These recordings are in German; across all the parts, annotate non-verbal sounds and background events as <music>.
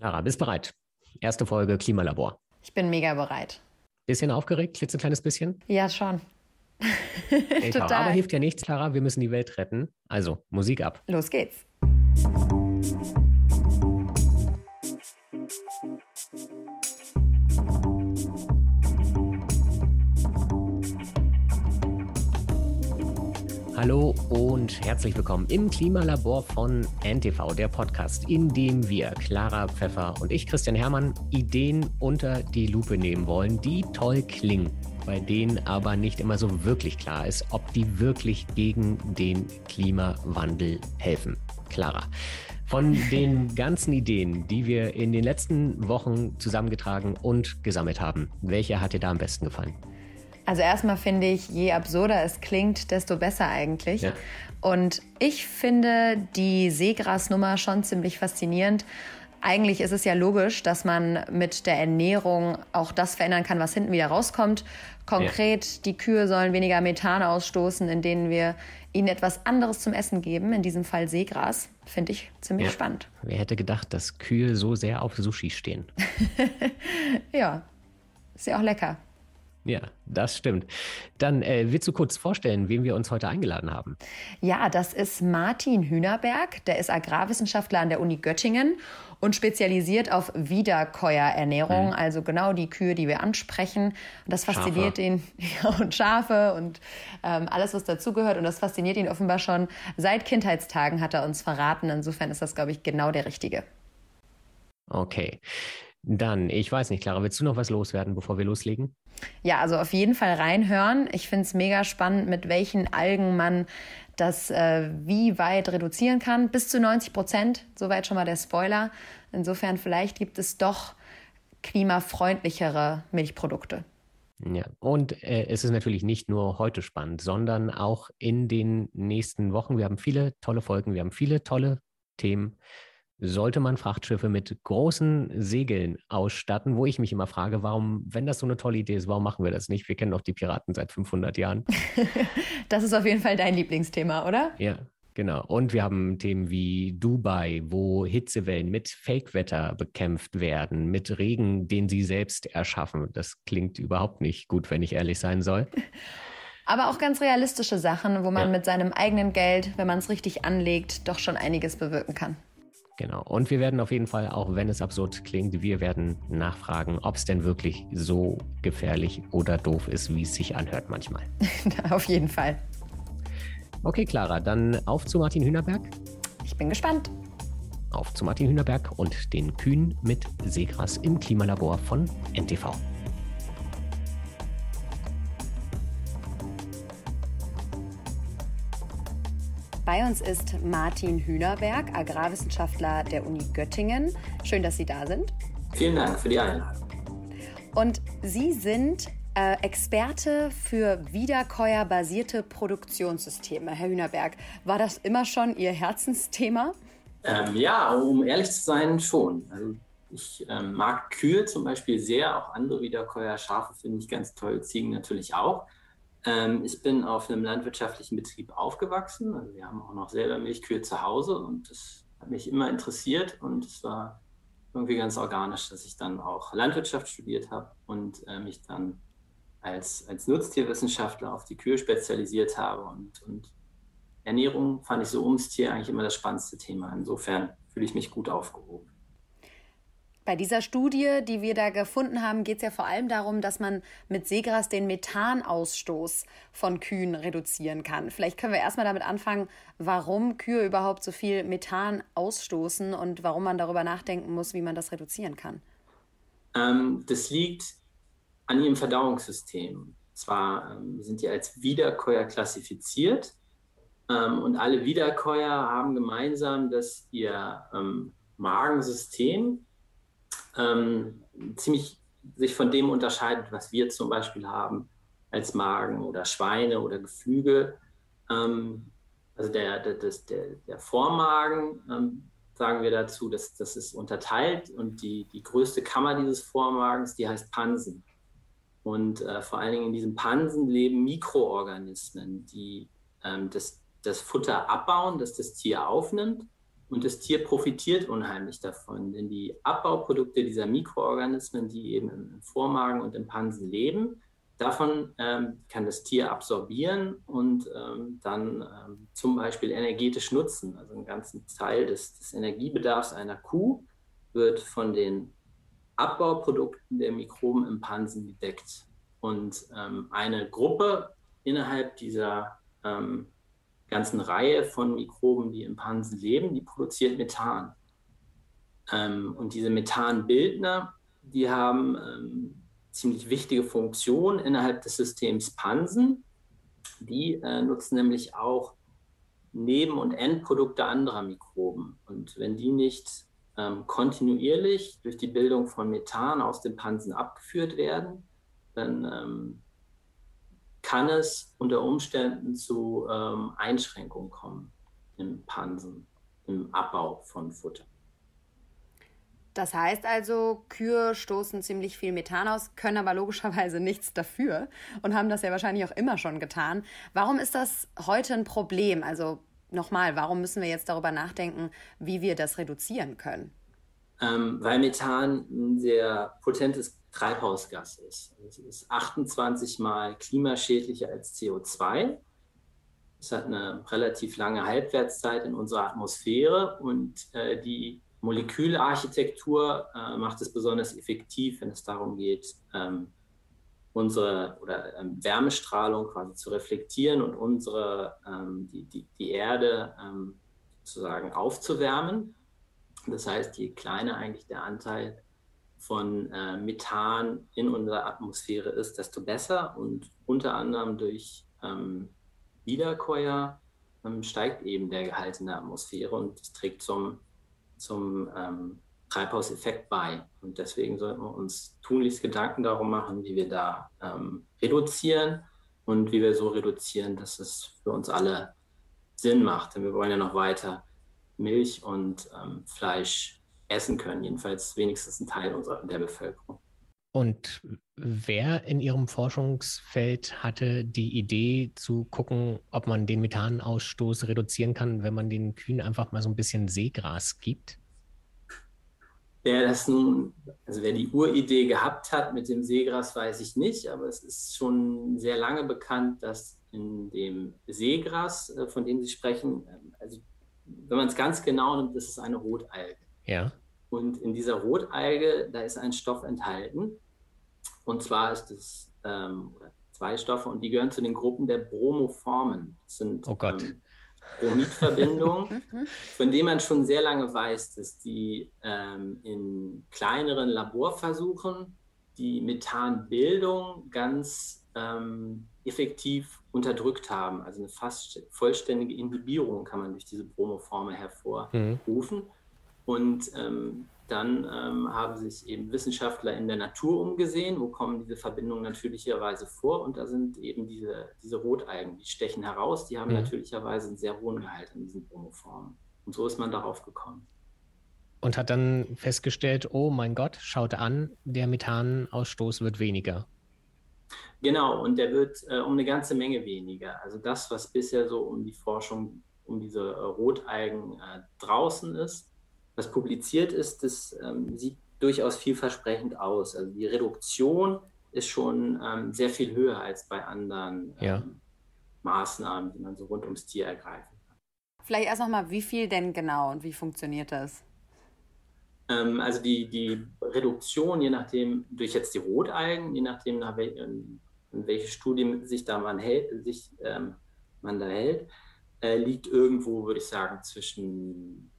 Clara, bist bereit? Erste Folge Klimalabor. Ich bin mega bereit. Bisschen aufgeregt, klitzekleines bisschen? Ja, schon. Total. Aber hilft ja nichts, Clara. Wir müssen die Welt retten. Also, Musik ab. Los geht's. Hallo und herzlich willkommen im Klimalabor von NTV, der Podcast, in dem wir, Clara Pfeffer und ich, Christian Hermann, Ideen unter die Lupe nehmen wollen, die toll klingen, bei denen aber nicht immer so wirklich klar ist, ob die wirklich gegen den Klimawandel helfen. Clara. Von <laughs> den ganzen Ideen, die wir in den letzten Wochen zusammengetragen und gesammelt haben, welche hat dir da am besten gefallen? Also erstmal finde ich, je absurder es klingt, desto besser eigentlich. Ja. Und ich finde die Seegrasnummer schon ziemlich faszinierend. Eigentlich ist es ja logisch, dass man mit der Ernährung auch das verändern kann, was hinten wieder rauskommt. Konkret, ja. die Kühe sollen weniger Methan ausstoßen, indem wir ihnen etwas anderes zum Essen geben, in diesem Fall Seegras. Finde ich ziemlich ja. spannend. Wer hätte gedacht, dass Kühe so sehr auf Sushi stehen? <laughs> ja, ist ja auch lecker. Ja, das stimmt. Dann äh, willst du kurz vorstellen, wen wir uns heute eingeladen haben? Ja, das ist Martin Hühnerberg. Der ist Agrarwissenschaftler an der Uni Göttingen und spezialisiert auf Wiederkäuerernährung, mhm. also genau die Kühe, die wir ansprechen. Und das fasziniert Schafe. ihn <laughs> ja, und Schafe und ähm, alles, was dazugehört. Und das fasziniert ihn offenbar schon seit Kindheitstagen, hat er uns verraten. Insofern ist das, glaube ich, genau der Richtige. Okay. Dann, ich weiß nicht, Clara, willst du noch was loswerden, bevor wir loslegen? Ja, also auf jeden Fall reinhören. Ich finde es mega spannend, mit welchen Algen man das äh, wie weit reduzieren kann. Bis zu 90 Prozent, soweit schon mal der Spoiler. Insofern vielleicht gibt es doch klimafreundlichere Milchprodukte. Ja, und äh, es ist natürlich nicht nur heute spannend, sondern auch in den nächsten Wochen. Wir haben viele tolle Folgen, wir haben viele tolle Themen sollte man Frachtschiffe mit großen Segeln ausstatten, wo ich mich immer frage, warum, wenn das so eine tolle Idee ist, warum machen wir das nicht? Wir kennen doch die Piraten seit 500 Jahren. <laughs> das ist auf jeden Fall dein Lieblingsthema, oder? Ja, genau. Und wir haben Themen wie Dubai, wo Hitzewellen mit Fake-Wetter bekämpft werden, mit Regen, den sie selbst erschaffen. Das klingt überhaupt nicht gut, wenn ich ehrlich sein soll. <laughs> Aber auch ganz realistische Sachen, wo man ja. mit seinem eigenen Geld, wenn man es richtig anlegt, doch schon einiges bewirken kann. Genau. Und wir werden auf jeden Fall, auch wenn es absurd klingt, wir werden nachfragen, ob es denn wirklich so gefährlich oder doof ist, wie es sich anhört manchmal. <laughs> auf jeden Fall. Okay, Clara, dann auf zu Martin Hühnerberg. Ich bin gespannt. Auf zu Martin Hühnerberg und den Kühen mit Seegras im Klimalabor von NTV. Bei uns ist Martin Hühnerberg, Agrarwissenschaftler der Uni Göttingen. Schön, dass Sie da sind. Vielen Dank für die Einladung. Und Sie sind äh, Experte für wiederkäuerbasierte Produktionssysteme. Herr Hühnerberg, war das immer schon Ihr Herzensthema? Ähm, ja, um ehrlich zu sein, schon. Also ich ähm, mag Kühe zum Beispiel sehr, auch andere Wiederkäuer, Schafe finde ich ganz toll, Ziegen natürlich auch. Ähm, ich bin auf einem landwirtschaftlichen Betrieb aufgewachsen. Also wir haben auch noch selber Milchkühe zu Hause und das hat mich immer interessiert und es war irgendwie ganz organisch, dass ich dann auch Landwirtschaft studiert habe und äh, mich dann als, als Nutztierwissenschaftler auf die Kühe spezialisiert habe und, und Ernährung fand ich so ums Tier eigentlich immer das spannendste Thema. Insofern fühle ich mich gut aufgehoben. Bei dieser Studie, die wir da gefunden haben, geht es ja vor allem darum, dass man mit Seegras den Methanausstoß von Kühen reduzieren kann. Vielleicht können wir erstmal damit anfangen, warum Kühe überhaupt so viel Methan ausstoßen und warum man darüber nachdenken muss, wie man das reduzieren kann. Ähm, das liegt an ihrem Verdauungssystem. Zwar ähm, sind die als Wiederkäuer klassifiziert ähm, und alle Wiederkäuer haben gemeinsam, dass ihr ähm, Magensystem ähm, ziemlich sich von dem unterscheidet, was wir zum Beispiel haben als Magen oder Schweine oder Geflügel. Ähm, also der, der, das, der, der Vormagen, ähm, sagen wir dazu, dass das ist unterteilt und die, die größte Kammer dieses Vormagens, die heißt Pansen. Und äh, vor allen Dingen in diesem Pansen leben Mikroorganismen, die ähm, das, das Futter abbauen, das das Tier aufnimmt Und das Tier profitiert unheimlich davon, denn die Abbauprodukte dieser Mikroorganismen, die eben im Vormagen und im Pansen leben, davon ähm, kann das Tier absorbieren und ähm, dann ähm, zum Beispiel energetisch nutzen. Also einen ganzen Teil des, des Energiebedarfs einer Kuh wird von den Abbauprodukten der Mikroben im Pansen gedeckt. Und ähm, eine Gruppe innerhalb dieser ähm, ganzen Reihe von Mikroben, die im Pansen leben, die produziert Methan. Ähm, und diese Methanbildner, die haben ähm, ziemlich wichtige Funktionen innerhalb des Systems Pansen. Die äh, nutzen nämlich auch Neben- und Endprodukte anderer Mikroben. Und wenn die nicht ähm, kontinuierlich durch die Bildung von Methan aus dem Pansen abgeführt werden, dann ähm, kann es unter Umständen zu ähm, Einschränkungen kommen im Pansen, im Abbau von Futter. Das heißt also, Kühe stoßen ziemlich viel Methan aus, können aber logischerweise <laughs> nichts dafür und haben das ja wahrscheinlich auch immer schon getan. Warum ist das heute ein Problem? Also nochmal, warum müssen wir jetzt darüber nachdenken, wie wir das reduzieren können? Ähm, weil Methan ein sehr potentes Treibhausgas ist. Es ist 28 mal klimaschädlicher als CO2. Es hat eine relativ lange Halbwertszeit in unserer Atmosphäre und äh, die Molekülarchitektur äh, macht es besonders effektiv, wenn es darum geht, ähm, unsere oder ähm, Wärmestrahlung quasi zu reflektieren und unsere ähm, die, die, die Erde ähm, sozusagen aufzuwärmen. Das heißt, je kleiner eigentlich der Anteil von äh, Methan in unserer Atmosphäre ist, desto besser. Und unter anderem durch ähm, Wiederkäuer ähm, steigt eben der Gehalt in der Atmosphäre und das trägt zum, zum ähm, Treibhauseffekt bei. Und deswegen sollten wir uns tunlichst Gedanken darum machen, wie wir da ähm, reduzieren und wie wir so reduzieren, dass es für uns alle Sinn macht. Denn wir wollen ja noch weiter Milch und ähm, Fleisch essen können, jedenfalls wenigstens ein Teil unserer, der Bevölkerung. Und wer in Ihrem Forschungsfeld hatte die Idee zu gucken, ob man den Methanausstoß reduzieren kann, wenn man den Kühen einfach mal so ein bisschen Seegras gibt? Wer das nun, also wer die Uridee gehabt hat mit dem Seegras, weiß ich nicht, aber es ist schon sehr lange bekannt, dass in dem Seegras, äh, von dem Sie sprechen, ähm, also wenn man es ganz genau nimmt, ist es eine Rotalge. Ja. Und in dieser Rotalge, da ist ein Stoff enthalten. Und zwar ist es ähm, zwei Stoffe und die gehören zu den Gruppen der Bromoformen. Das sind oh Gott. Ähm, Bromidverbindungen, <laughs> von denen man schon sehr lange weiß, dass die ähm, in kleineren Laborversuchen die Methanbildung ganz ähm, effektiv unterdrückt haben. Also eine fast vollständige Inhibierung kann man durch diese Bromoforme hervorrufen. Mhm. Und ähm, dann ähm, haben sich eben Wissenschaftler in der Natur umgesehen, wo kommen diese Verbindungen natürlicherweise vor. Und da sind eben diese, diese Rotalgen, die stechen heraus, die haben mhm. natürlicherweise einen sehr hohen Gehalt in diesen Bromoformen. Und so ist man darauf gekommen. Und hat dann festgestellt, oh mein Gott, schaut an, der Methanausstoß wird weniger. Genau, und der wird äh, um eine ganze Menge weniger. Also das, was bisher so um die Forschung, um diese äh, Rotalgen äh, draußen ist, was publiziert ist, das ähm, sieht durchaus vielversprechend aus. Also die Reduktion ist schon ähm, sehr viel höher als bei anderen ähm, ja. Maßnahmen, die man so rund ums Tier ergreifen kann. Vielleicht erst nochmal, wie viel denn genau und wie funktioniert das? Ähm, also die, die Reduktion, je nachdem, durch jetzt die Rotalgen, je nachdem, nach wel, in, in welche Studie sich da man, hält, sich, ähm, man da hält, äh, liegt irgendwo, würde ich sagen, zwischen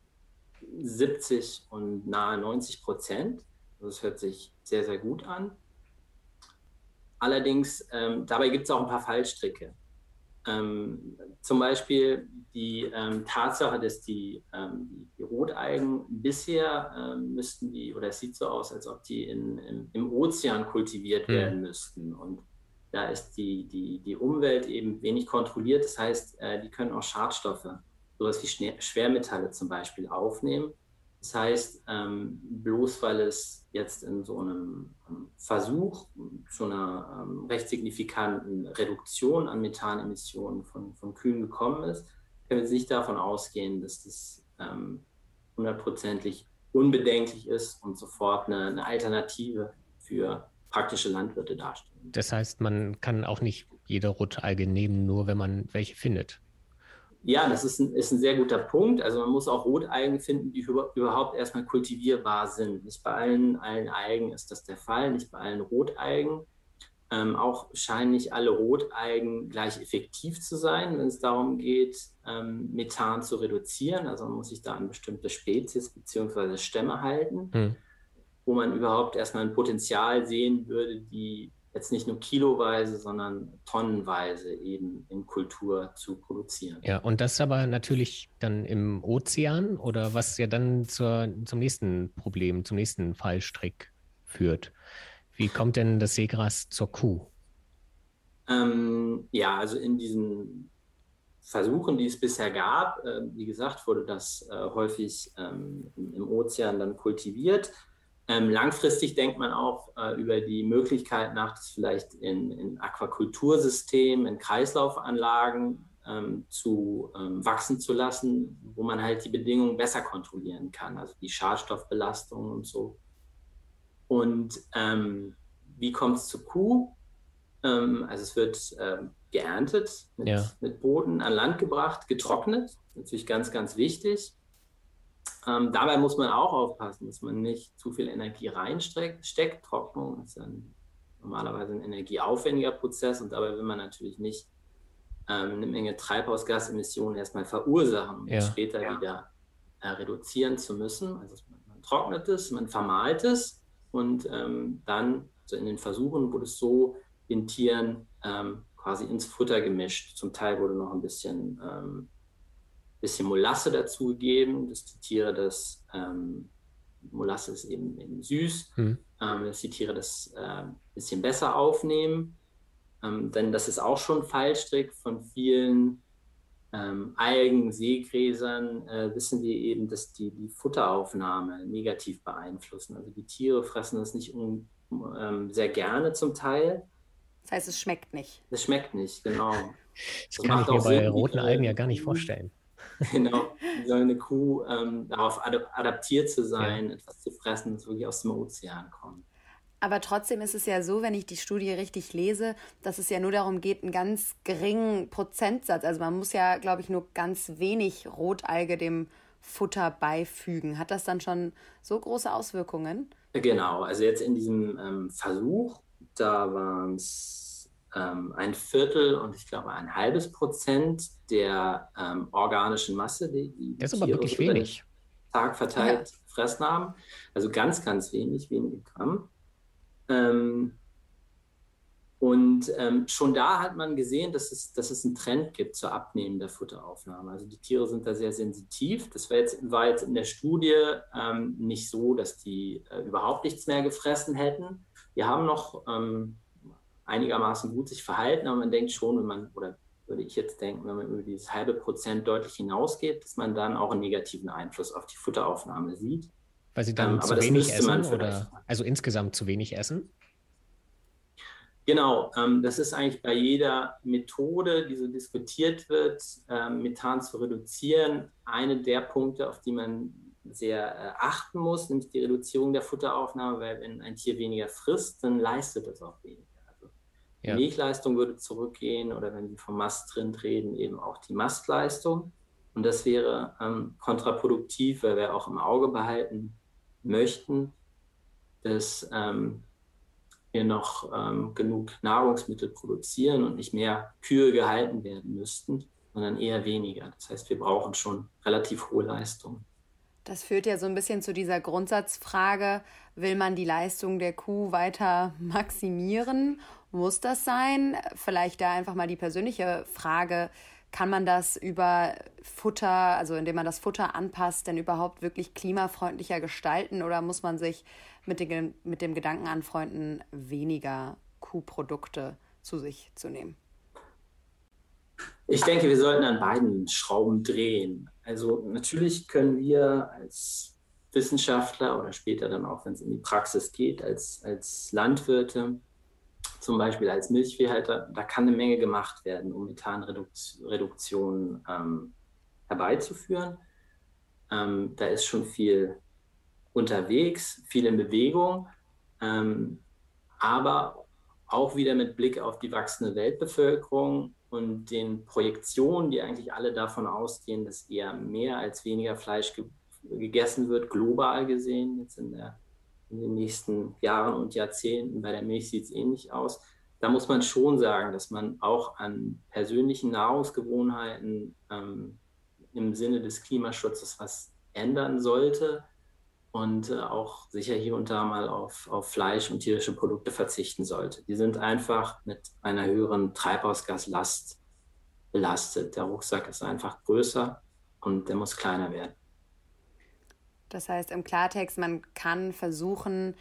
70 und nahe 90 Prozent. Das hört sich sehr, sehr gut an. Allerdings, ähm, dabei gibt es auch ein paar Fallstricke. Ähm, zum Beispiel die ähm, Tatsache, dass die, ähm, die, Rotalgen bisher ähm, müssten die, oder es sieht so aus, als ob die in, in, im Ozean kultiviert mhm. werden müssten. Und da ist die, die, die Umwelt eben wenig kontrolliert. Das heißt, äh, die können auch Schadstoffe sowas wie Schwermetalle zum Beispiel aufnehmen. Das heißt, ähm, bloß weil es jetzt in so einem ähm, Versuch zu einer ähm, recht signifikanten Reduktion an Methanemissionen von, von Kühen gekommen ist, können wir nicht davon ausgehen, dass das hundertprozentig unbedenklich ist und sofort eine, eine Alternative für praktische Landwirte darstellen. Das heißt, man kann auch nicht jede Rotalge nehmen, nur wenn man welche findet. Ja, das ist ein, ist ein sehr guter Punkt. Also man muss auch Rotalgen finden, die über, überhaupt erstmal kultivierbar sind. Nicht bei allen, allen Algen ist das der Fall, nicht bei allen Rotalgen. Ähm, auch scheinen nicht alle Rotalgen gleich effektiv zu sein, wenn es darum geht, ähm, Methan zu reduzieren. Also man muss sich da an bestimmte Spezies bzw. Stämme halten, hm. wo man überhaupt erstmal ein Potenzial sehen würde, die jetzt nicht nur kiloweise, sondern tonnenweise eben in Kultur zu produzieren. Ja, und das aber natürlich dann im Ozean oder was ja dann zur, zum nächsten Problem, zum nächsten Fallstrick führt. Wie kommt denn das Seegras zur Kuh? Ähm, ja, also in diesen Versuchen, die es bisher gab, äh, wie gesagt, wurde das äh, häufig ähm, im Ozean dann kultiviert. Ähm, langfristig denkt man auch äh, über die Möglichkeit nach, das vielleicht in, in Aquakultursystemen, in Kreislaufanlagen ähm, zu ähm, wachsen zu lassen, wo man halt die Bedingungen besser kontrollieren kann, also die Schadstoffbelastung und so. Und ähm, wie kommt es zur Kuh? Ähm, also es wird ähm, geerntet, mit, ja. mit Boden an Land gebracht, getrocknet, natürlich ganz, ganz wichtig. Ähm, dabei muss man auch aufpassen, dass man nicht zu viel Energie reinsteckt. Trocknung ist dann normalerweise ein energieaufwendiger Prozess und dabei will man natürlich nicht ähm, eine Menge Treibhausgasemissionen erstmal verursachen, um ja. später ja. wieder äh, reduzieren zu müssen. Also man, man, trocknet es, man vermahlt es und ähm, dann, also in den Versuchen, wurde es so den Tieren ähm, quasi ins Futter gemischt. Zum Teil wurde noch ein bisschen ähm, bisschen Molasse dazugegeben, dass die Tiere das, ähm, Molasse ist eben, eben süß, mhm. ähm, dass die Tiere das ein äh, bisschen besser aufnehmen. Ähm, denn das ist auch schon Fallstrick von vielen ähm, Algen, Seegräsern, äh, wissen wir eben, dass die die Futteraufnahme negativ beeinflussen. Also die Tiere fressen das nicht um, ähm, sehr gerne zum Teil. Das heißt, es schmeckt nicht. Es schmeckt nicht, genau. Das, das kann ich mir bei roten Algen ja gar nicht vorstellen. <laughs> genau, soll eine Kuh ähm, darauf adaptiert zu sein, ja. etwas zu fressen, das wirklich aus dem Ozean kommt. Aber trotzdem ist es ja so, wenn ich die Studie richtig lese, dass es ja nur darum geht, einen ganz geringen Prozentsatz. Also man muss ja, glaube ich, nur ganz wenig Rotalge dem Futter beifügen. Hat das dann schon so große Auswirkungen? Genau, also jetzt in diesem ähm, Versuch, da waren es ähm, ein Viertel und ich glaube ein halbes Prozent der ähm, organischen Masse, die, die das ist aber wirklich wenig. Tag verteilt ja. fressen haben. Also ganz, ganz wenig, wenige Gramm. Ähm, und ähm, schon da hat man gesehen, dass es, dass es einen Trend gibt zur Abnehmen der Futteraufnahme. Also die Tiere sind da sehr sensitiv. Das war jetzt, war jetzt in der Studie ähm, nicht so, dass die äh, überhaupt nichts mehr gefressen hätten. Wir haben noch ähm, einigermaßen gut sich verhalten, aber man denkt schon, wenn man, oder würde ich jetzt denken, wenn man über dieses halbe Prozent deutlich hinausgeht, dass man dann auch einen negativen Einfluss auf die Futteraufnahme sieht. Weil sie dann ähm, zu wenig essen oder also insgesamt zu wenig essen? Genau, ähm, das ist eigentlich bei jeder Methode, die so diskutiert wird, ähm, Methan zu reduzieren, eine der Punkte, auf die man sehr äh, achten muss, nämlich die Reduzierung der Futteraufnahme, weil wenn ein Tier weniger frisst, dann leistet es auch weniger. Ja. Die Milchleistung würde zurückgehen oder wenn wir vom Mastrind reden, eben auch die Mastleistung. Und das wäre ähm, kontraproduktiv, weil wir auch im Auge behalten möchten, dass ähm, wir noch ähm, genug Nahrungsmittel produzieren und nicht mehr Kühe gehalten werden müssten, sondern eher weniger. Das heißt, wir brauchen schon relativ hohe Leistungen. Das führt ja so ein bisschen zu dieser Grundsatzfrage, will man die Leistung der Kuh weiter maximieren muss das sein? Vielleicht da einfach mal die persönliche Frage, kann man das über Futter, also indem man das Futter anpasst, denn überhaupt wirklich klimafreundlicher gestalten oder muss man sich mit, den, mit dem Gedanken anfreunden, weniger Kuhprodukte zu sich zu nehmen? Ich denke, wir sollten an beiden Schrauben drehen. Also natürlich können wir als Wissenschaftler oder später dann auch, wenn es in die Praxis geht, als, als Landwirte zum Beispiel als Milchviehhalter, da kann eine Menge gemacht werden, um Methanreduktion ähm, herbeizuführen. ähm, da ist schon viel unterwegs, viel in Bewegung, ähm, aber auch wieder mit Blick auf die wachsende Weltbevölkerung und den Projektionen, die eigentlich alle davon ausgehen, dass eher mehr als weniger Fleisch ge gegessen wird, global gesehen, jetzt in, der, in, den nächsten Jahren und Jahrzehnten. Bei der Milch sieht es ähnlich aus. Da muss man schon sagen, dass man auch an persönlichen Nahrungsgewohnheiten ähm, im Sinne des Klimaschutzes was ändern sollte und äh, auch sicher hier und da mal auf, auf Fleisch und tierische Produkte verzichten sollte. Die sind einfach mit einer höheren Treibhausgaslast belastet. Der Rucksack ist einfach größer und der muss kleiner werden. Das heißt im Klartext, man kann versuchen,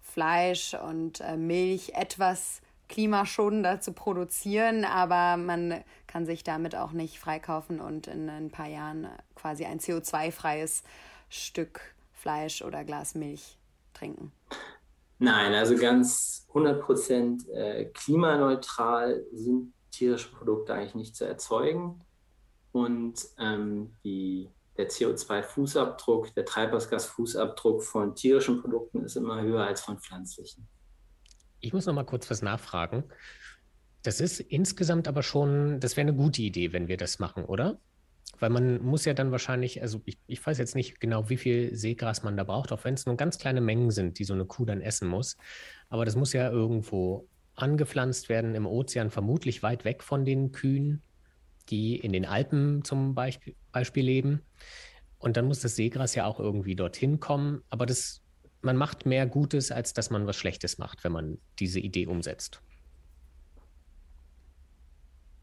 Fleisch und äh, Milch etwas klimaschonender zu produzieren, aber man kann sich damit auch nicht freikaufen und in ein paar Jahren quasi ein CO2-freies Stück Fleisch oder Glas Milch trinken. Nein, also ganz 100% äh, klimaneutral sind tierische Produkte eigentlich nicht zu erzeugen. Und ähm, die, der CO2-Fußabdruck, der Treibhausgas-Fußabdruck von tierischen Produkten ist immer höher als von pflanzlichen. Ich muss noch mal kurz was nachfragen. Das ist insgesamt aber schon, das wäre eine gute Idee, wenn wir das machen, oder? Weil man muss ja dann wahrscheinlich, also ich, ich weiß jetzt nicht genau, wie viel Seegras man da braucht, auch wenn es nur ganz kleine Mengen sind, die so eine Kuh dann essen muss. Aber das muss ja irgendwo angepflanzt werden im Ozean, vermutlich weit weg von den Kühen, die in den Alpen zum Beispiel, Beispiel leben. Und dann muss das Seegras ja auch irgendwie dorthin kommen. Aber das man macht mehr Gutes, als dass man was Schlechtes macht, wenn man diese Idee umsetzt.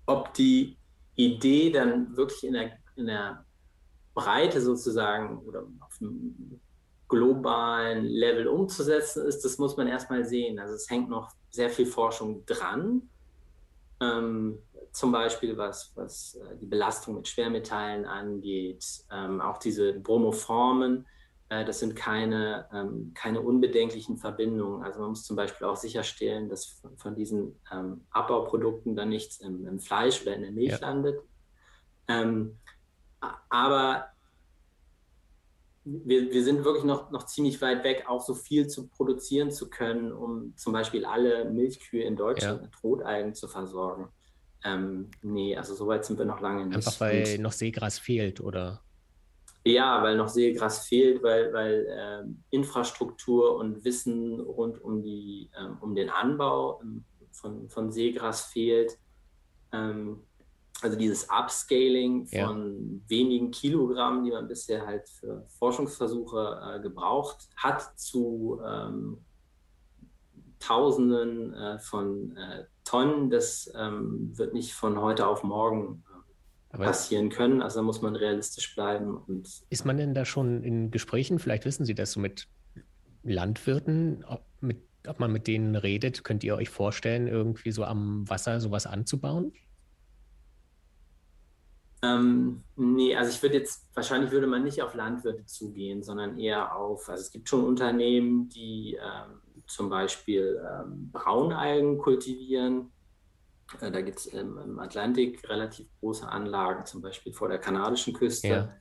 Ob die Idee dann wirklich in der, in der Breite sozusagen oder auf einem globalen Level umzusetzen ist, das muss man erstmal sehen. Also es hängt noch sehr viel Forschung dran. Ähm, zum Beispiel was, was äh, die Belastung mit Schwermetallen angeht, ähm, auch diese Bromoformen, äh, das sind keine, ähm, keine unbedenklichen Verbindungen. Also man muss zum Beispiel auch sicherstellen, dass von, von diesen ähm, Abbauprodukten dann nichts im, im, Fleisch oder in der Milch ja. landet. Ähm, aber wir, wir sind wirklich noch, noch ziemlich weit weg, auch so viel zu produzieren zu können, um zum Beispiel alle Milchkühe in Deutschland ja. mit Rotalgen zu versorgen. Ähm, nee, also so weit sind wir noch lange nicht. Einfach weil noch Seegras fehlt, oder? Ja, weil noch Seegras fehlt, weil, weil äh, Infrastruktur und Wissen rund um, die, äh, um den Anbau ähm, von, von Seegras fehlt. Ähm, also dieses Upscaling von ja. wenigen Kilogramm, die man bisher halt für Forschungsversuche äh, gebraucht hat, zu ähm, Tausenden äh, von äh, Tonnen, das ähm, wird nicht von heute auf morgen aber passieren können. Also da muss man realistisch bleiben. Und ist man denn da schon in Gesprächen, vielleicht wissen Sie das so mit Landwirten, ob, mit, ob man mit denen redet? Könnt ihr euch vorstellen, irgendwie so am Wasser sowas anzubauen? Ähm, nee, also ich würde jetzt, wahrscheinlich würde man nicht auf Landwirte zugehen, sondern eher auf, also es gibt schon Unternehmen, die ähm, zum Beispiel ähm, Braunalgen kultivieren äh, da gibt es im, im, Atlantik relativ große Anlagen, zum Beispiel vor der kanadischen Küste. Ja.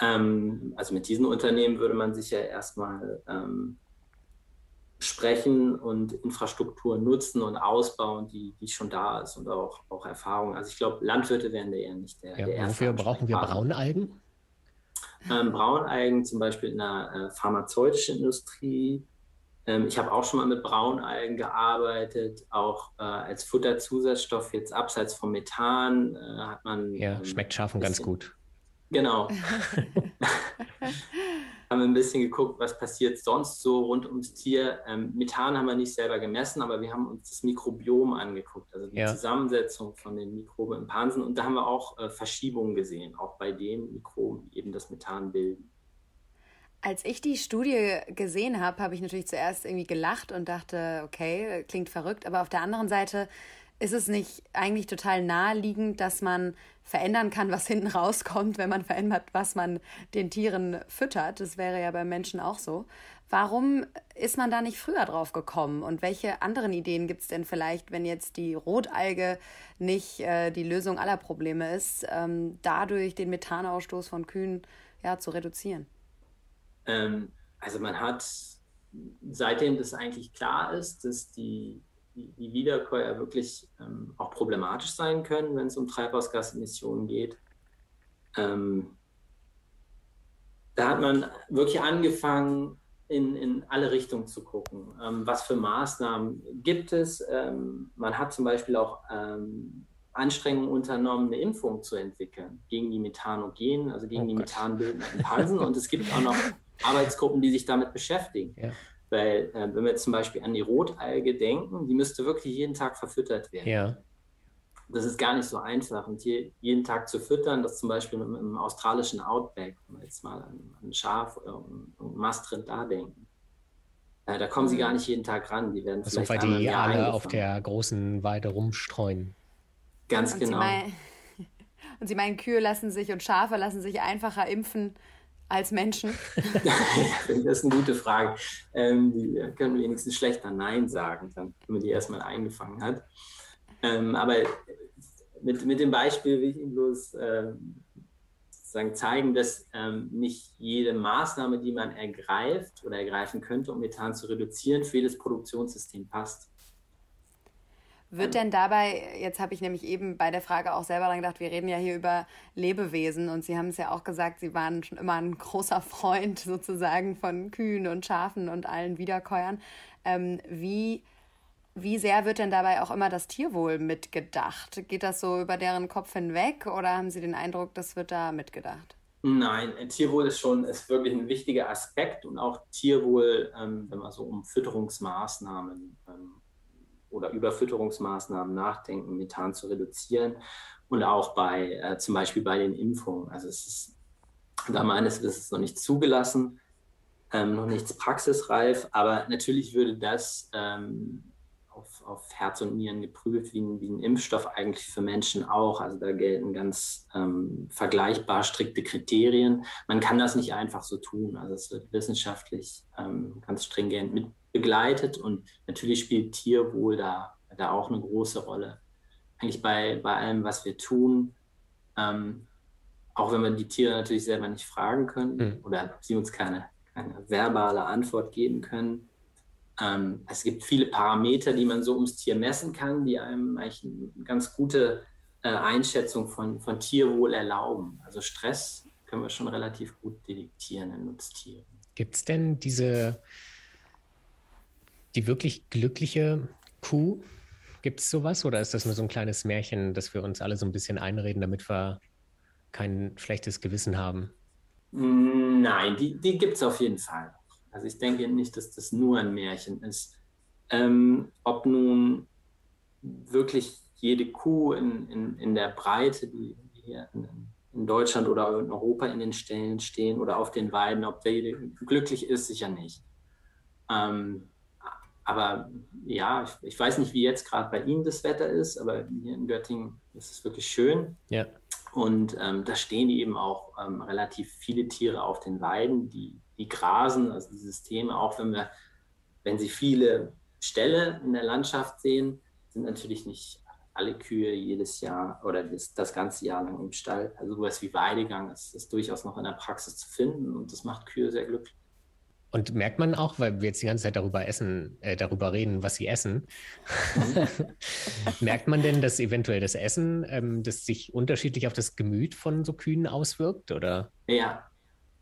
Ähm, also mit diesen Unternehmen würde man sich ja erstmal ähm, sprechen und Infrastruktur nutzen und ausbauen, die, die schon da ist und auch, auch Erfahrung. Also ich glaube, Landwirte wären da eher nicht der, ja, der erste. Wofür brauchen wir Braunalgen? Ähm, Braunalgen zum Beispiel in der äh, pharmazeutischen Industrie, ähm, ich habe auch schon mal mit Braunalgen gearbeitet, auch äh, als Futterzusatzstoff, jetzt abseits vom Methan äh, hat man. Ja, ähm, schmeckt Schafen ganz gut. Genau. <laughs> <laughs> haben wir ein bisschen geguckt, was passiert sonst so rund ums Tier. Ähm, Methan haben wir nicht selber gemessen, aber wir haben uns das Mikrobiom angeguckt, also die ja. Zusammensetzung von den Mikroben im Pansen. Und da haben wir auch äh, Verschiebungen gesehen, auch bei den Mikroben, die eben das Methan bilden. Als ich die Studie gesehen habe, habe ich natürlich zuerst irgendwie gelacht und dachte, okay, klingt verrückt. Aber auf der anderen Seite ist es nicht eigentlich total naheliegend, dass man verändern kann, was <laughs> hinten rauskommt, wenn man verändert, was man den Tieren füttert. Das wäre ja beim Menschen auch so. Warum ist man da nicht früher drauf gekommen? Und welche anderen Ideen gibt es denn vielleicht, wenn jetzt die Rotalge nicht äh, die Lösung aller Probleme ist, ähm, dadurch den Methanausstoß von Kühen ja, zu reduzieren? Ähm, also man hat, seitdem das eigentlich klar ist, dass die, die, Wiederkäuer wirklich ähm, auch problematisch sein können, wenn es um Treibhausgasemissionen geht, ähm, da hat man wirklich angefangen, in, in alle Richtungen zu gucken. Ähm, was für Maßnahmen gibt es? Ähm, man hat zum Beispiel auch ähm, Anstrengungen unternommen, eine Impfung zu entwickeln gegen die Methanogenen, also gegen oh die methanbildenden Pansen. Und es gibt auch noch <laughs> Arbeitsgruppen, die sich damit beschäftigen. Ja. Weil, äh, wenn wir zum Beispiel an die Rotalge denken, die müsste wirklich jeden Tag verfüttert werden. Ja. Das ist gar nicht so einfach. Und hier jeden Tag zu füttern, das zum Beispiel im, im australischen Outback, wenn wir jetzt mal an, ein Schaf oder ein Mastrind da denken, äh, da kommen sie gar nicht jeden Tag ran. Die werden also vielleicht weil die alle auf der großen Weide rumstreuen. Ganz und genau. Sie meinen, <laughs> und Sie meinen, Kühe lassen sich und Schafe lassen sich einfacher impfen als Menschen? <laughs> <laughs> das ist eine gute Frage. Ähm, die können wenigstens schlechter Nein sagen, wenn man die erstmal eingefangen hat. Ähm, aber mit, mit dem Beispiel will ich Ihnen bloß äh, sozusagen zeigen, dass ähm, nicht jede Maßnahme, die man ergreift oder ergreifen könnte, um Methan zu reduzieren, für jedes Produktionssystem passt. Wird denn dabei, jetzt habe ich nämlich eben bei der Frage auch selber dran gedacht, wir reden ja hier über Lebewesen und Sie haben es ja auch gesagt, Sie waren schon immer ein großer Freund <laughs> sozusagen von Kühen und Schafen und allen Wiederkäuern. Ähm, wie, wie sehr wird denn dabei auch immer das Tierwohl mitgedacht? Geht das so über deren Kopf hinweg oder haben Sie den Eindruck, das wird da mitgedacht? Nein, Tierwohl ist schon ist wirklich ein wichtiger Aspekt und auch Tierwohl, ähm, wenn man so um Fütterungsmaßnahmen ähm, oder Überfütterungsmaßnahmen nachdenken, Methan zu reduzieren und auch bei äh, zum Beispiel bei den Impfungen. Also es ist da meines Wissens noch nicht zugelassen, ähm, noch nichts praxisreif, aber natürlich würde das ähm, auf, auf, Herz und Nieren geprüft, wie ein, wie ein, Impfstoff eigentlich für Menschen auch. Also da gelten ganz ähm, vergleichbar strikte Kriterien. Man kann das nicht einfach so tun. Also es wird wissenschaftlich ähm, ganz stringent mit begleitet und natürlich spielt Tierwohl da, da auch eine große Rolle. Eigentlich bei, bei allem, was wir tun, ähm, auch wenn wir die Tiere natürlich selber nicht fragen können mhm. oder sie uns keine, keine verbale Antwort geben können. Ähm, es gibt viele Parameter, die man so ums Tier messen kann, die einem eigentlich eine ganz gute äh, Einschätzung von, von Tierwohl erlauben. Also Stress können wir schon relativ gut detektieren in Nutztieren. Gibt es denn diese die wirklich glückliche Kuh? Gibt es sowas oder ist das nur so ein kleines Märchen, das wir uns alle so ein bisschen einreden, damit wir kein schlechtes Gewissen haben? Nein, die, die gibt es auf jeden Fall. Also ich denke nicht, dass das nur ein Märchen ist. Ähm, ob nun wirklich jede Kuh in, in, in der Breite, die hier in, in, Deutschland oder in Europa in den Ställen stehen oder auf den Weiden, ob der glücklich ist, sicher nicht. Ähm, aber ja, ich, ich, weiß nicht, wie jetzt gerade bei Ihnen das Wetter ist, aber hier in Göttingen ist es wirklich schön. Ja. Und ähm, da stehen eben auch ähm, relativ viele Tiere auf den Weiden, die, die grasen, also die Systeme, auch wenn wir, wenn Sie viele Ställe in der Landschaft sehen, sind natürlich nicht alle Kühe jedes Jahr oder das, das ganze Jahr lang im Stall. Also sowas wie Weidegang ist, ist durchaus noch in der Praxis zu finden und das macht Kühe sehr glücklich. Und merkt man auch, weil wir jetzt die ganze Zeit darüber essen, äh, darüber reden, was sie essen, <laughs> merkt man denn, dass eventuell das Essen, ähm, das sich unterschiedlich auf das Gemüt von so Kühen auswirkt, oder? Ja,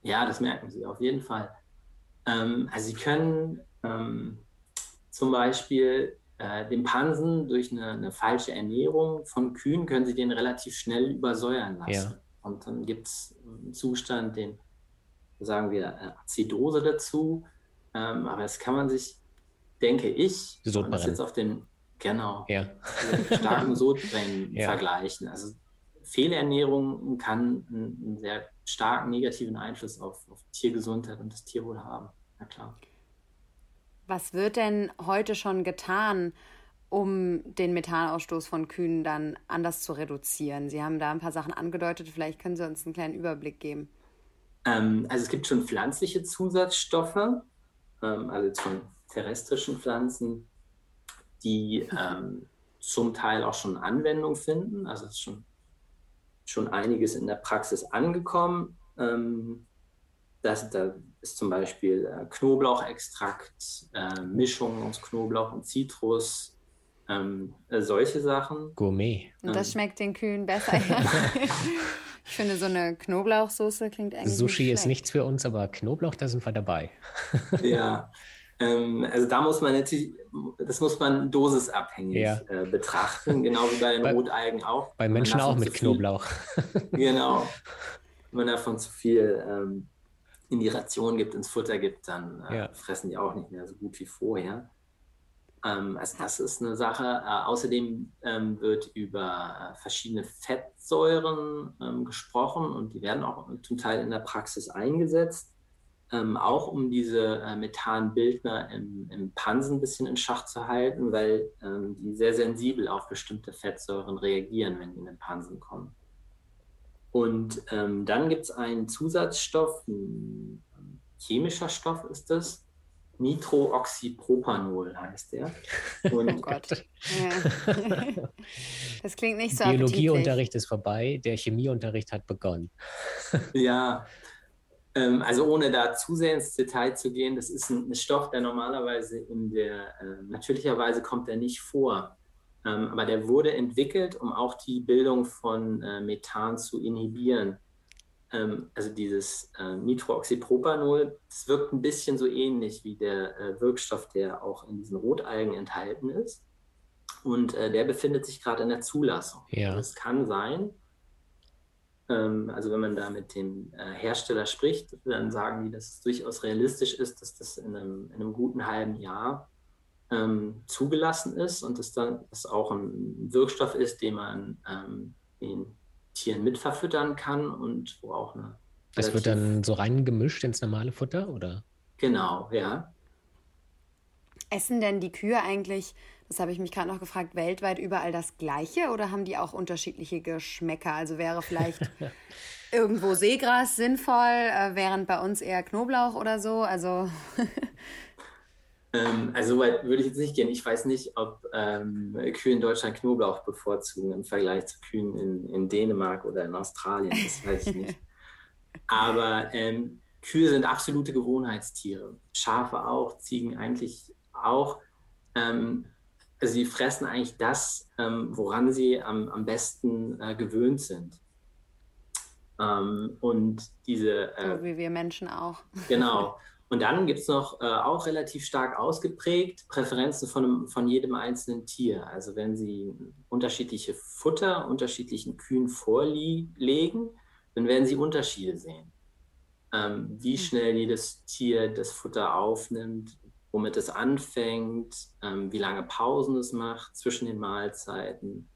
ja, das merken sie auf jeden Fall. Ähm, also sie können ähm, zum Beispiel äh, den Pansen durch eine, eine, falsche Ernährung von Kühen können sie den relativ schnell übersäuern lassen. Ja. Und dann gibt es einen Zustand, den sagen wir äh, Azidose dazu. Ähm, aber das kann man sich, denke ich, man das jetzt auf den genau ja. starken Sodbrennen <laughs> ja. vergleichen. Also Fehlernährung kann einen, einen, sehr starken negativen Einfluss auf, auf Tiergesundheit und das Tierwohl haben. Na klar. Was wird denn heute schon getan, um den Methanausstoß von Kühen dann anders zu reduzieren? Sie haben da ein paar Sachen angedeutet, vielleicht können Sie uns einen kleinen Überblick geben. Ähm, also es gibt schon pflanzliche Zusatzstoffe, ähm, also jetzt von terrestrischen Pflanzen, die ähm, zum Teil auch schon Anwendung finden. Also es ist schon, schon einiges in der Praxis angekommen. Ähm, das, da ist zum Beispiel äh, Knoblauchextrakt, äh, Mischung aus Knoblauch und Zitrus, ähm, äh, solche Sachen. Gourmet. Und das ähm. schmeckt den Kühen besser. <laughs> ich finde, so eine Knoblauchsoße klingt eigentlich. Sushi nicht ist nichts für uns, aber Knoblauch, da sind wir dabei. <laughs> ja. Ähm, also da muss man natürlich, das muss man dosisabhängig ja. äh, betrachten, genau wie bei den bei, Rotalgen auch. Bei Menschen auch mit Knoblauch. <laughs> genau. Wenn man davon zu viel ähm, in die Ration gibt, ins Futter gibt, dann äh, ja. fressen die auch nicht mehr so gut wie vorher. Ähm, also das ist eine Sache. Äh, außerdem ähm, wird über äh, verschiedene Fettsäuren ähm, gesprochen und die werden auch zum Teil in der Praxis eingesetzt, ähm, auch um diese äh, Methanbildner im, im Pansen ein bisschen in Schach zu halten, weil ähm, die sehr sensibel auf bestimmte Fettsäuren reagieren, wenn die in den Pansen kommen. Und ähm, dann gibt es einen Zusatzstoff, ein chemischer Stoff ist das. Nitrooxypropanol heißt der. <laughs> Und oh Gott. das klingt nicht so Biologieunterricht ist vorbei, der Chemieunterricht hat begonnen. <laughs> ja, ähm, also ohne da zu sehr ins Detail zu gehen, das ist ein, ein Stoff, der normalerweise in der, äh, natürlicherweise kommt der nicht vor. Ähm, aber der wurde entwickelt, um auch die Bildung von äh, Methan zu inhibieren. Ähm, also dieses äh, Nitrooxypropanol, das wirkt ein bisschen so ähnlich wie der äh, Wirkstoff, der auch in diesen Rotalgen enthalten ist. Und äh, der befindet sich gerade in der Zulassung. Ja. Es kann sein, ähm, also wenn man da mit dem äh, Hersteller spricht, dann sagen die, dass es durchaus realistisch ist, dass das in einem, in einem guten halben Jahr ähm, zugelassen ist und es dann das auch ein Wirkstoff ist, den man ähm, den Tieren mitverfüttern kann und wo auch eine. Das wird dann so reingemischt ins normale Futter, oder? Genau, ja. Essen denn die Kühe eigentlich, das habe ich mich gerade noch gefragt, weltweit überall das Gleiche oder haben die auch unterschiedliche Geschmäcker? Also wäre vielleicht <laughs> irgendwo Seegras sinnvoll, äh, während bei uns eher Knoblauch oder so? Also <laughs> Ähm, also weit würde ich jetzt nicht gehen. Ich weiß nicht, ob ähm, Kühe in Deutschland Knoblauch bevorzugen im Vergleich zu Kühen in, in Dänemark oder in Australien. Das weiß ich nicht. <laughs> Aber ähm, Kühe sind absolute Gewohnheitstiere. Schafe auch, Ziegen eigentlich auch. Ähm, also sie fressen eigentlich das, ähm, woran sie am, am besten äh, gewöhnt sind. Ähm, und diese. Äh, so wie wir Menschen auch. Genau. <laughs> Und dann gibt es noch äh, auch relativ stark ausgeprägt Präferenzen von, von jedem einzelnen Tier. Also wenn Sie unterschiedliche Futter unterschiedlichen Kühen vorlegen, dann werden Sie Unterschiede sehen. Ähm, wie hm. schnell jedes Tier das Futter aufnimmt, womit es anfängt, ähm, wie lange Pausen es macht zwischen den Mahlzeiten.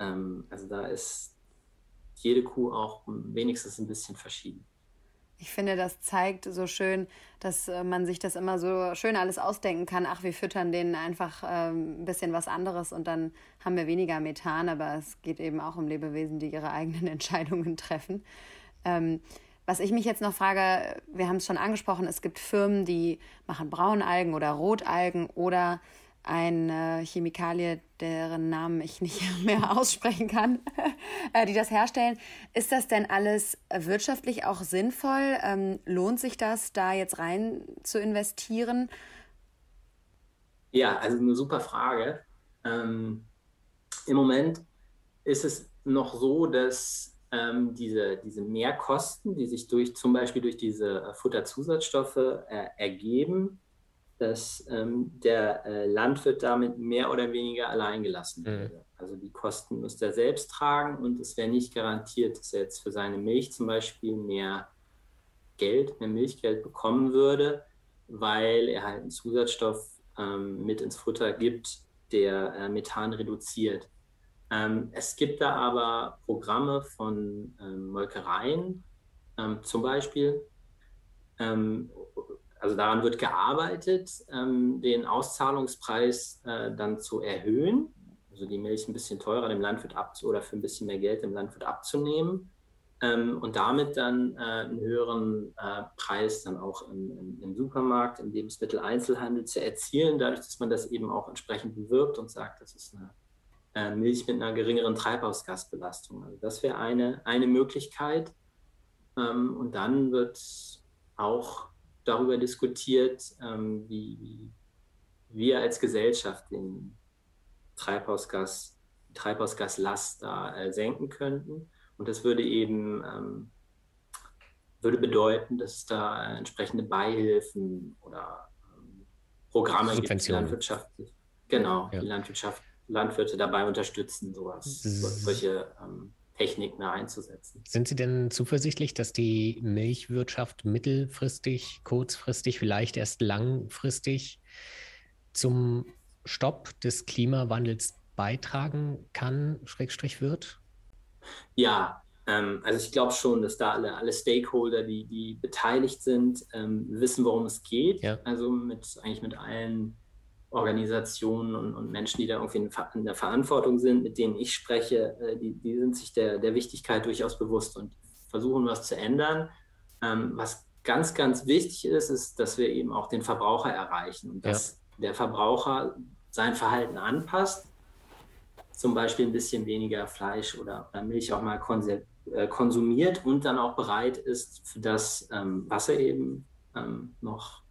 Ähm, also da ist jede Kuh auch wenigstens ein bisschen verschieden. Ich finde, das zeigt so schön, dass äh, man sich das immer so schön alles ausdenken kann. Ach, wir füttern denen einfach ähm, ein bisschen was anderes und dann haben wir weniger Methan, aber es geht eben auch um Lebewesen, die ihre eigenen <laughs> Entscheidungen treffen. Ähm, was ich mich jetzt noch frage, wir haben es schon angesprochen, es gibt Firmen, die machen Braunalgen oder Rotalgen oder eine Chemikalie, deren Namen ich nicht <laughs> mehr aussprechen kann, <laughs> äh, die das herstellen. Ist das denn alles wirtschaftlich auch sinnvoll? Ähm, lohnt sich das, da jetzt rein zu investieren? Ja, also eine super Frage. Ähm, Im Moment ist es noch so, dass ähm, diese, diese Mehrkosten, die sich durch zum Beispiel durch diese Futterzusatzstoffe äh, ergeben, dass ähm, der äh, Landwirt damit mehr oder weniger alleingelassen mhm. würde. Also die Kosten müsste er selbst tragen und es wäre nicht garantiert, dass er jetzt für seine Milch zum Beispiel mehr Geld, mehr Milchgeld bekommen würde, weil er halt einen Zusatzstoff ähm, mit ins Futter gibt, der äh, Methan reduziert. Ähm, es gibt da aber Programme von ähm, Molkereien, ähm, zum Beispiel, ähm, also daran wird gearbeitet, ähm, den Auszahlungspreis äh, dann zu erhöhen, also die Milch ein bisschen teurer dem Landwirt ab oder für ein bisschen mehr Geld dem Landwirt abzunehmen ähm, und damit dann äh, einen höheren äh, Preis dann auch im, im, im, Supermarkt, im Lebensmitteleinzelhandel zu erzielen, dadurch, dass man das eben auch entsprechend bewirbt und sagt, das ist eine äh, Milch mit einer geringeren Treibhausgasbelastung. Also das wäre eine, eine Möglichkeit. Ähm, und dann wird auch darüber diskutiert, ähm, wie, wie, wir als Gesellschaft den Treibhausgas, Treibhausgaslast da äh, senken könnten. Und das würde eben ähm, würde bedeuten, dass es da entsprechende Beihilfen oder ähm, Programme gibt, die Landwirtschaft, genau, ja. die Landwirtschaft, Landwirte dabei unterstützen, sowas, solche ähm, Techniken einzusetzen. Sind Sie denn zuversichtlich, dass die Milchwirtschaft mittelfristig, kurzfristig, vielleicht erst langfristig zum Stopp des Klimawandels beitragen kann, Schrägstrich wird? Ja, ähm, also ich glaube schon, dass da alle, alle Stakeholder, die, die beteiligt sind, ähm, wissen, worum es geht. Ja. Also mit eigentlich mit allen Organisationen und, und, Menschen, die da irgendwie in, in, der Verantwortung sind, mit denen ich spreche, äh, die, die, sind sich der, der Wichtigkeit durchaus bewusst und versuchen, was zu ändern. Ähm, was ganz, ganz wichtig ist, ist, dass wir eben auch den Verbraucher erreichen und dass ja. der Verbraucher sein Verhalten anpasst, zum Beispiel ein bisschen weniger Fleisch oder, oder Milch auch mal äh, konsumiert und dann auch bereit ist, für das, ähm, was er eben ähm, noch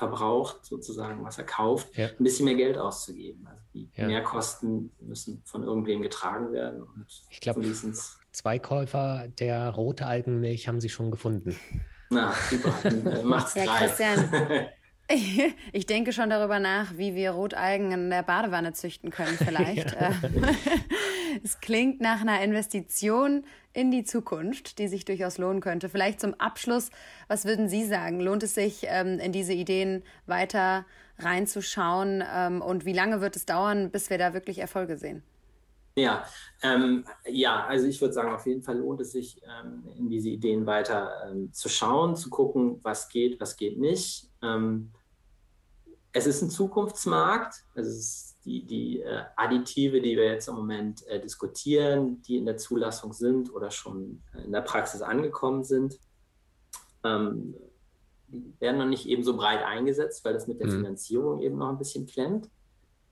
verbraucht, sozusagen, was er kauft, ja. ein bisschen mehr Geld auszugeben. Also die ja. Mehrkosten müssen von irgendwem getragen werden. Und ich glaube, zwei Käufer der rote Algenmilch haben Sie schon gefunden. Na, super. <laughs> Äh, macht's ja, drei. Christian, <laughs> Ich denke schon darüber nach, wie wir Rotalgen in der Badewanne züchten können, vielleicht. <laughs> Ja. Es klingt nach einer Investition in die Zukunft, die sich durchaus lohnen könnte. Vielleicht zum Abschluss, was würden Sie sagen? Lohnt es sich, ähm, in diese Ideen weiter reinzuschauen? Ähm, und wie lange wird es dauern, bis wir da wirklich Erfolge sehen? Ja, ähm, ja, also ich würde sagen, auf jeden Fall lohnt es sich, ähm, in diese Ideen weiter ähm, zu schauen, zu gucken, was geht, was geht nicht. Ähm, es ist ein Zukunftsmarkt. Es ist die, die äh, Additive, die wir jetzt im Moment äh, diskutieren, die in der Zulassung sind oder schon äh, in der Praxis angekommen sind, ähm, werden noch nicht eben so breit eingesetzt, weil das mit der mhm. Finanzierung eben noch ein bisschen klemmt.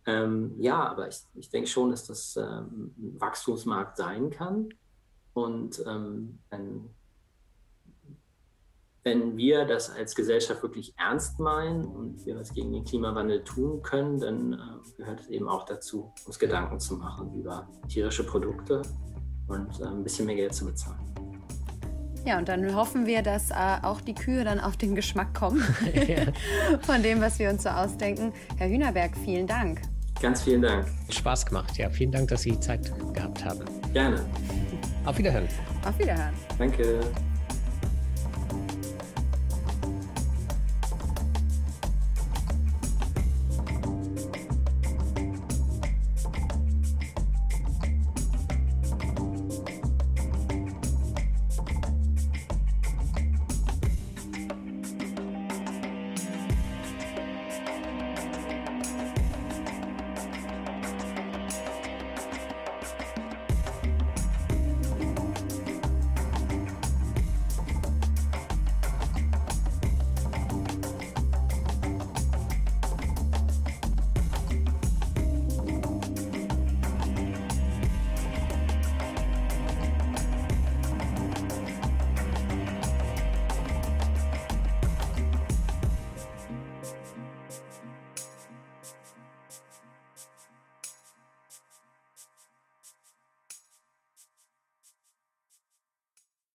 Ähm, ja, aber ich, ich denke schon, dass das ähm, ein Wachstumsmarkt sein kann. Und ähm, wenn wir das als Gesellschaft wirklich ernst meinen und wir was gegen den Klimawandel tun können, dann äh, gehört es eben auch dazu, uns Gedanken zu machen über tierische Produkte und äh, ein bisschen mehr Geld zu bezahlen. Ja, und dann hoffen wir, dass äh, auch die Kühe dann auf den Geschmack kommen <laughs> <laughs> von dem, was wir uns so ausdenken. Herr Hühnerberg, vielen Dank. Ganz vielen Dank. Spaß gemacht. Ja, vielen Dank, dass Sie Zeit gehabt haben. Gerne. Auf Wiederhören. Auf Wiederhören. Danke.